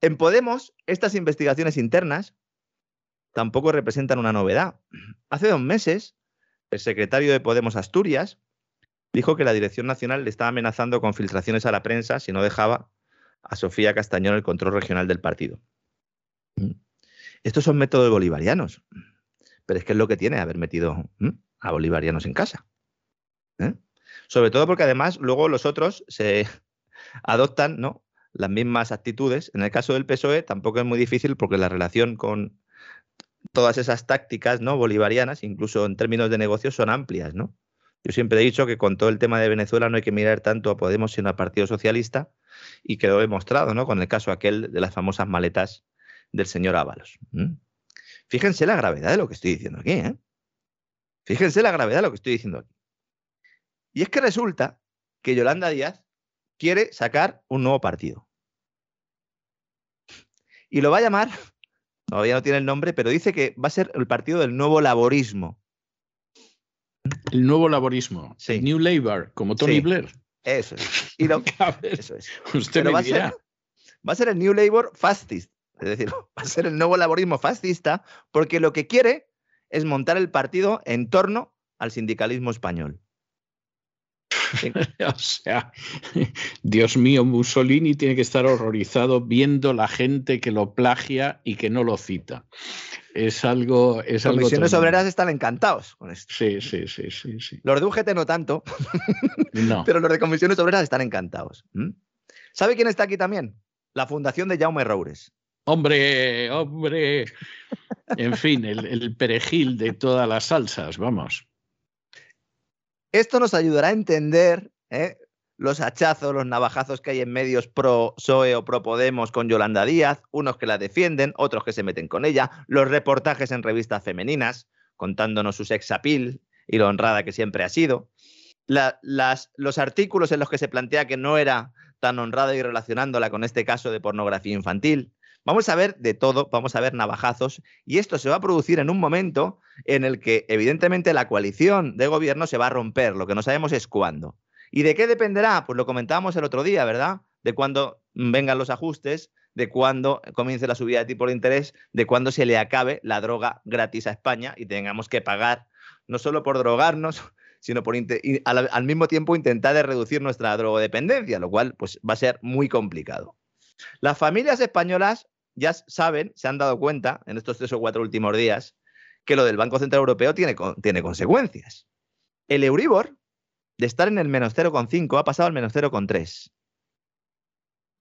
En Podemos, estas investigaciones internas tampoco representan una novedad. Hace dos meses, el secretario de Podemos Asturias dijo que la Dirección Nacional le estaba amenazando con filtraciones a la prensa si no dejaba a Sofía Castañón el control regional del partido. Estos son métodos bolivarianos, pero es que es lo que tiene haber metido a bolivarianos en casa. ¿eh? Sobre todo porque además luego los otros se adoptan ¿no? las mismas actitudes. En el caso del PSOE tampoco es muy difícil porque la relación con todas esas tácticas ¿no? bolivarianas, incluso en términos de negocios, son amplias. ¿no? Yo siempre he dicho que con todo el tema de Venezuela no hay que mirar tanto a Podemos sino al Partido Socialista y quedó demostrado ¿no? con el caso aquel de las famosas maletas del señor Ábalos. Fíjense la gravedad de lo que estoy diciendo aquí. ¿eh? Fíjense la gravedad de lo que estoy diciendo aquí. Y es que resulta que Yolanda Díaz quiere sacar un nuevo partido. Y lo va a llamar, todavía no tiene el nombre, pero dice que va a ser el partido del nuevo laborismo. El nuevo laborismo. Sí. New Labour, como Tony Blair. Eso es. Y lo, eso es. Usted me va, a ser, va a ser el New Labour fascist. Es decir, va a ser el nuevo laborismo fascista porque lo que quiere es montar el partido en torno al sindicalismo español. o sea, Dios mío, Mussolini tiene que estar horrorizado viendo la gente que lo plagia y que no lo cita. Es algo. Es Las comisiones obreras están encantados con esto. Sí, sí, sí, sí, sí. Los de UGT no tanto. no. Pero los de comisiones obreras están encantados. ¿Sabe quién está aquí también? La fundación de Jaume Roures. Hombre, hombre. En fin, el, perejil de todas las salsas, vamos. Esto nos ayudará a entender ¿eh? los hachazos, los navajazos que hay en medios pro PSOE o pro Podemos con Yolanda Díaz, unos que la defienden, otros que se meten con ella, los reportajes en revistas femeninas contándonos su sex appeal y lo honrada que siempre ha sido, los artículos en los que se plantea que no era tan honrada y relacionándola con este caso de pornografía infantil, Vamos a ver de todo, vamos a ver navajazos y esto se va a producir en un momento en el que evidentemente la coalición de gobierno se va a romper, lo que no sabemos es cuándo. ¿Y de qué dependerá? Pues lo comentábamos el otro día, ¿verdad? De cuándo vengan los ajustes, de cuándo comience la subida de tipo de interés, de cuándo se le acabe la droga gratis a España y tengamos que pagar no solo por drogarnos, sino por al, mismo tiempo intentar reducir nuestra drogodependencia, lo cual pues, va a ser muy complicado. Las familias españolas ya saben, se han dado cuenta en estos tres o cuatro últimos días, que lo del Banco Central Europeo tiene, tiene consecuencias. El Euribor, de estar en el menos 0,5, ha pasado al menos 0,3.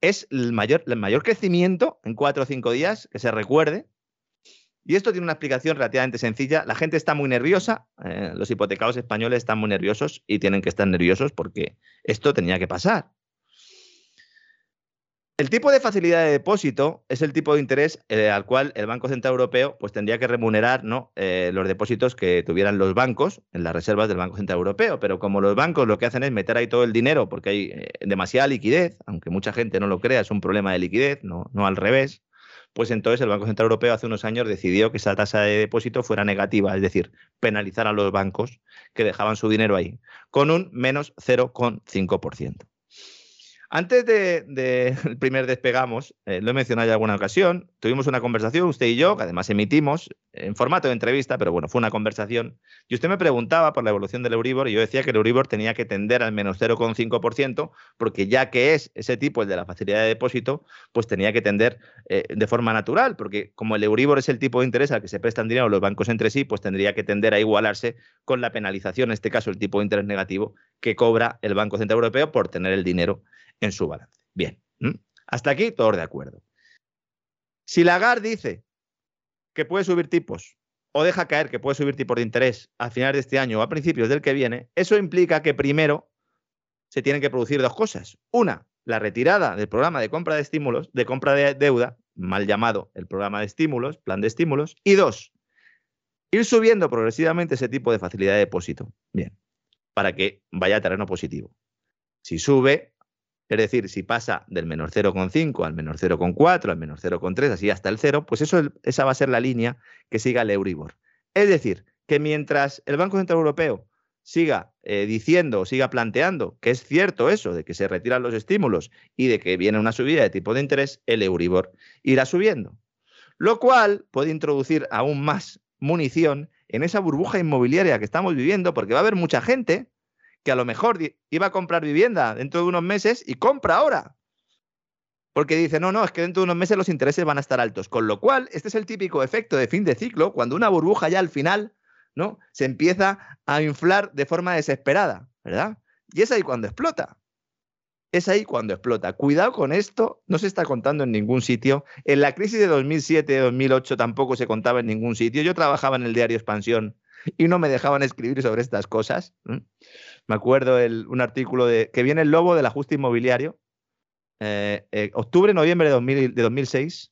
Es el mayor, el mayor crecimiento en cuatro o cinco días que se recuerde. Y esto tiene una explicación relativamente sencilla. La gente está muy nerviosa, eh, los hipotecados españoles están muy nerviosos y tienen que estar nerviosos porque esto tenía que pasar. El tipo de facilidad de depósito es el tipo de interés eh, al cual el Banco Central Europeo pues, tendría que remunerar. Eh, los depósitos que tuvieran los bancos en las reservas del Banco Central Europeo. Pero como los bancos lo que hacen es meter ahí todo el dinero porque hay eh, demasiada liquidez, aunque mucha gente no lo crea, es un problema de liquidez, no, no al revés, pues entonces el Banco Central Europeo hace unos años decidió que esa tasa de depósito fuera negativa, es decir, penalizar a los bancos que dejaban su dinero ahí, con un menos 0,5%. Antes del de, primer despegamos, eh, lo he mencionado ya alguna ocasión, tuvimos una conversación, usted y yo, que además emitimos en formato de entrevista, pero bueno, fue una conversación. Y usted me preguntaba por la evolución del Euribor y yo decía que el Euribor tenía que tender al menos 0,5%, porque ya que es ese tipo, el de la facilidad de depósito, pues tenía que tender eh, de forma natural, porque como el Euribor es el tipo de interés al que se prestan dinero los bancos entre sí, pues tendría que tender a igualarse con la penalización, en este caso el tipo de interés negativo, que cobra el Banco Central Europeo por tener el dinero en su balance. Bien, hasta aquí todos de acuerdo. Si Lagarde dice que puede subir tipos o deja caer que puede subir tipos de interés a finales de este año o a principios del que viene, eso implica que primero se tienen que producir dos cosas. Una, la retirada del programa de compra de estímulos, de compra de deuda, mal llamado el programa de estímulos, plan de estímulos. Y dos, ir subiendo progresivamente ese tipo de facilidad de depósito. Bien, para que vaya a terreno positivo. Si sube, es decir, si pasa del menos 0,5 al menos 0,4, al menos 0,3, así hasta el 0, pues eso, esa va a ser la línea que siga el Euribor. Es decir, que mientras el Banco Central Europeo siga eh, diciendo o siga planteando que es cierto eso, de que se retiran los estímulos y de que viene una subida de tipo de interés, el Euribor irá subiendo. Lo cual puede introducir aún más munición en esa burbuja inmobiliaria que estamos viviendo, porque va a haber mucha gente que a lo mejor iba a comprar vivienda dentro de unos meses y compra ahora. Porque dice, no, no, es que dentro de unos meses los intereses van a estar altos. Con lo cual, este es el típico efecto de fin de ciclo, cuando una burbuja ya al final, ¿no? Se empieza a inflar de forma desesperada, ¿verdad? Y es ahí cuando explota. Es ahí cuando explota. Cuidado con esto, no se está contando en ningún sitio. En la crisis de 2007-2008 tampoco se contaba en ningún sitio. Yo trabajaba en el diario Expansión y no me dejaban escribir sobre estas cosas. Me acuerdo un artículo de que viene el lobo del ajuste inmobiliario, eh, eh, octubre, noviembre de, de 2006.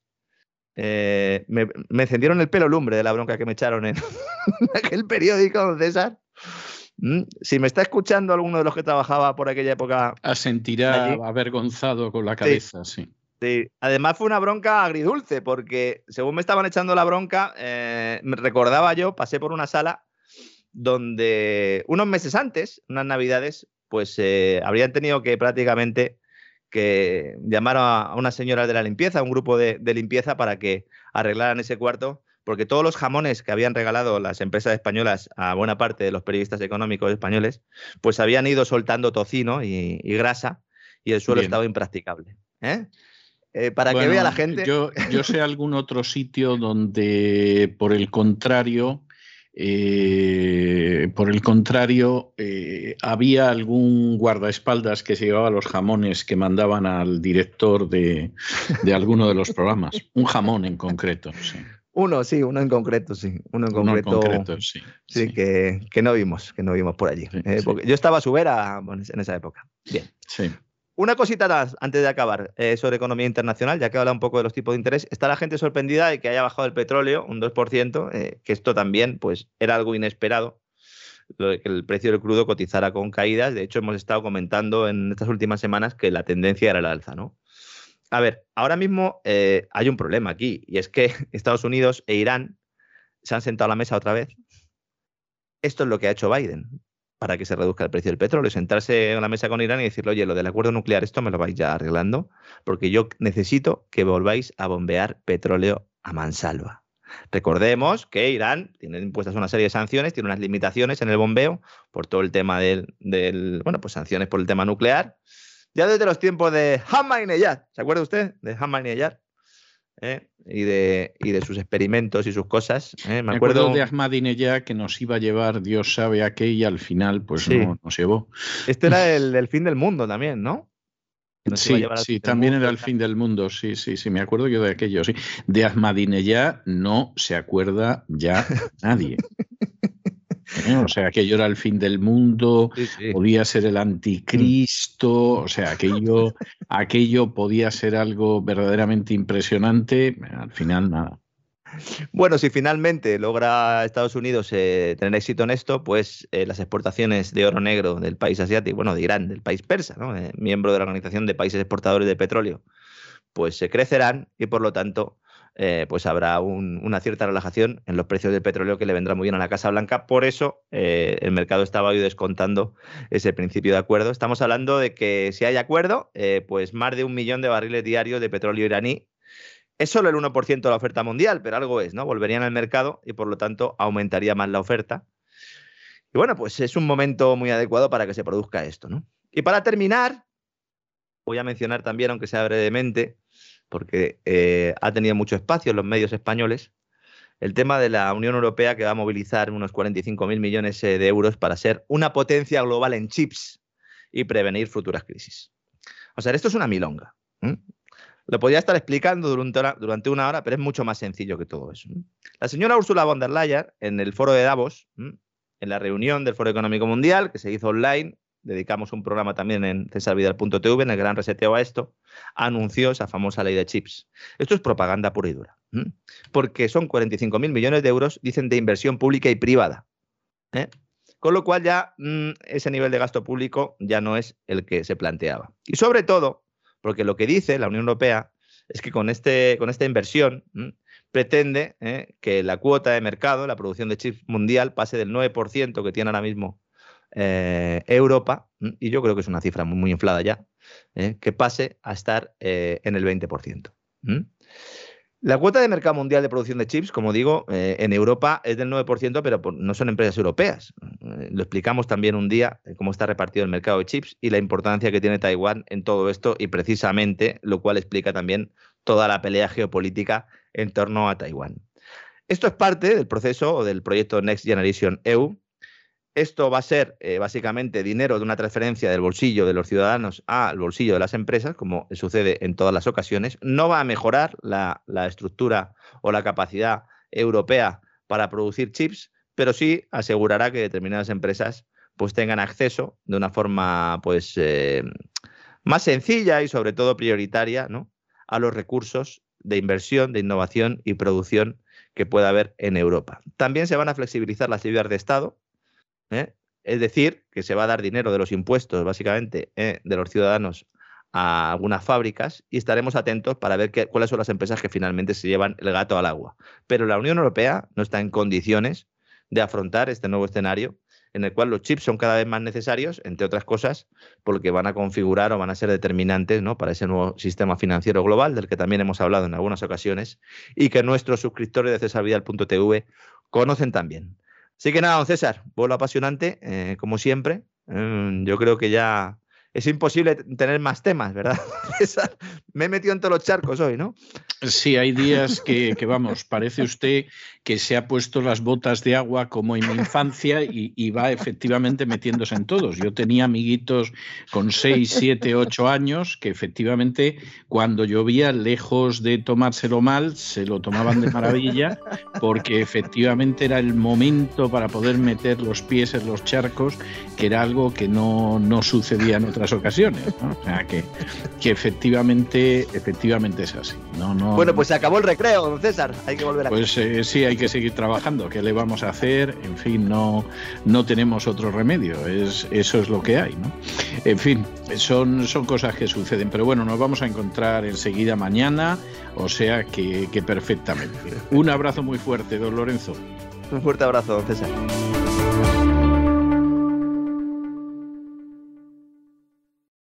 Eh, me, encendieron el pelo lumbre de la bronca que me echaron en aquel periódico, César. Mm, si me está escuchando alguno de los que trabajaba por aquella época. Asentirá avergonzado con la cabeza, sí. sí. Además fue una bronca agridulce, porque según me estaban echando la bronca, me recordaba yo, pasé por una sala donde unos meses antes, unas navidades, pues habrían tenido que prácticamente que llamar a una señora de la limpieza, a un grupo de, limpieza para que arreglaran ese cuarto, porque todos los jamones que habían regalado las empresas españolas a buena parte de los periodistas económicos españoles, pues habían ido soltando tocino y, grasa y el suelo estaba impracticable. ¿eh? Eh, para que vea la gente. Yo, yo sé algún otro sitio donde, por el contrario, eh, por el contrario, eh, había algún guardaespaldas que se llevaba los jamones que mandaban al director de, alguno de los programas. Un jamón en concreto. Uno, sí, uno en concreto, sí. Uno en concreto, sí. Sí, Que, no vimos, que no vimos por allí. Eh, yo estaba a su vera en esa época. Bien. Sí. Una cosita más antes de acabar eh, sobre economía internacional, ya que habla un poco de los tipos de interés. Está la gente sorprendida de que haya bajado el petróleo un 2%, eh, que esto también pues, era algo inesperado, lo de que el precio del crudo cotizara con caídas. De hecho, hemos estado comentando en estas últimas semanas que la tendencia era la alza, ¿no? A ver, ahora mismo eh, hay un problema aquí, y es que Estados Unidos e Irán se han sentado a la mesa otra vez. Esto es lo que ha hecho Biden para que se reduzca el precio del petróleo, sentarse en la mesa con Irán y decirle, oye, lo del acuerdo nuclear, esto me lo vais ya arreglando, porque yo necesito que volváis a bombear petróleo a mansalva. Recordemos que Irán tiene impuestas una serie de sanciones, tiene unas limitaciones en el bombeo por todo el tema del, bueno, pues sanciones por el tema nuclear. Ya desde los tiempos de Ahmadinejad, ¿se acuerda usted de Ahmadinejad? ¿Eh? y, de, y de sus experimentos y sus cosas. ¿eh? Me, acuerdo... de Ahmadinejad que nos iba a llevar, Dios sabe a qué, y al final pues no nos llevó. Este era el, fin del mundo también, ¿no? sí, sí, también era el fin del mundo, sí, sí, sí, me acuerdo yo de aquello, sí. De Ahmadinejad no se acuerda ya nadie. ¿Eh? O sea, aquello era el fin del mundo, podía ser el anticristo, o sea, aquello, aquello podía ser algo verdaderamente impresionante, al final nada. Bueno, si finalmente logra Estados Unidos eh, tener éxito en esto, pues eh, las exportaciones de oro negro del país asiático, bueno, de Irán, del país persa, miembro de la Organización de Países Exportadores de Petróleo, pues se crecerán y por lo tanto eh, pues habrá una cierta relajación en los precios del petróleo que le vendrá muy bien a la Casa Blanca. Por eso eh, el mercado estaba hoy descontando ese principio de acuerdo. Estamos hablando de que si hay acuerdo, eh, pues más de un millón de barriles diarios de petróleo iraní. Es solo el 1% de la oferta mundial, pero algo es, ¿no? Volverían al mercado y por lo tanto aumentaría más la oferta. Y bueno, pues es un momento muy adecuado para que se produzca esto, ¿no? Y para terminar, voy a mencionar también, aunque sea brevemente, porque eh, ha tenido mucho espacio en los medios españoles, el tema de la Unión Europea que va a movilizar unos 45.000 millones eh, de euros para ser una potencia global en chips y prevenir futuras crisis. O sea, esto es una milonga. Lo podría estar explicando durante una, hora, pero es mucho más sencillo que todo eso. La señora Ursula von der Leyen, en el foro de Davos, en la reunión del Foro Económico Mundial, que se hizo online, dedicamos un programa también en cesarvidal.tv, en el gran reseteo a esto, anunció esa famosa ley de chips. Esto es propaganda pura y dura, porque son 45.000 millones de euros, dicen, de inversión pública y privada. ¿eh? Con lo cual ya mm, ese nivel de gasto público ya no es el que se planteaba. Y sobre todo, porque lo que dice la Unión Europea es que con, este, con esta inversión pretende ¿eh? que la cuota de mercado, la producción de chips mundial, pase del 9% que tiene ahora mismo eh, Europa, y yo creo que es una cifra muy, inflada ya, ¿eh? que pase a estar eh, en el 20%. La cuota de mercado mundial de producción de chips, como digo, en Europa es del 9%, pero no son empresas europeas. lo explicamos también un día, cómo está repartido el mercado de chips y la importancia que tiene Taiwán en todo esto y precisamente lo cual explica también toda la pelea geopolítica en torno a Taiwán. Esto es parte del proceso o del proyecto Next Generation EU, esto va a ser eh, básicamente dinero de una transferencia del bolsillo de los ciudadanos al bolsillo de las empresas, como sucede en todas las ocasiones. No va a mejorar la, estructura o la capacidad europea para producir chips, pero sí asegurará que determinadas empresas pues tengan acceso de una forma pues eh, más sencilla y sobre todo prioritaria ¿no? a los recursos de inversión, de innovación y producción que pueda haber en Europa. También se van a flexibilizar las ayudas de Estado ¿eh? Es decir, que se va a dar dinero de los impuestos, básicamente, ¿eh? de los ciudadanos a algunas fábricas y estaremos atentos para ver cuáles son las empresas que finalmente se llevan el gato al agua. Pero la Unión Europea no está en condiciones de afrontar este nuevo escenario en el cual los chips son cada vez más necesarios, entre otras cosas, porque van a configurar o van a ser determinantes ¿no? para ese nuevo sistema financiero global, del que también hemos hablado en algunas ocasiones, y que nuestros suscriptores de cesarvidal.tv conocen también. Así que nada, don César, vuelo apasionante, eh, como siempre. Mm, yo creo que ya es imposible tener más temas, ¿verdad? Me he metido en todos los charcos hoy, ¿no? Sí, hay días que, vamos, parece usted que se ha puesto las botas de agua como en mi infancia y, va efectivamente metiéndose en todos. Yo tenía amiguitos con 6, 7, 8 años que efectivamente cuando llovía, lejos de tomárselo mal, se lo tomaban de maravilla porque efectivamente era el momento para poder meter los pies en los charcos, que era algo que no, no sucedía en otras ocasiones. O sea, que, que efectivamente, efectivamente es así. No, no, bueno, pues se acabó el recreo, don César. Hay que volver a. Pues eh, sí, hay que seguir trabajando. ¿Qué le vamos a hacer? En fin, no, no tenemos otro remedio. Es, eso es lo que hay, ¿no? En fin, son, son cosas que suceden. Pero bueno, nos vamos a encontrar enseguida mañana. O sea que, que perfectamente. Un abrazo muy fuerte, don Lorenzo. Un fuerte abrazo, don César.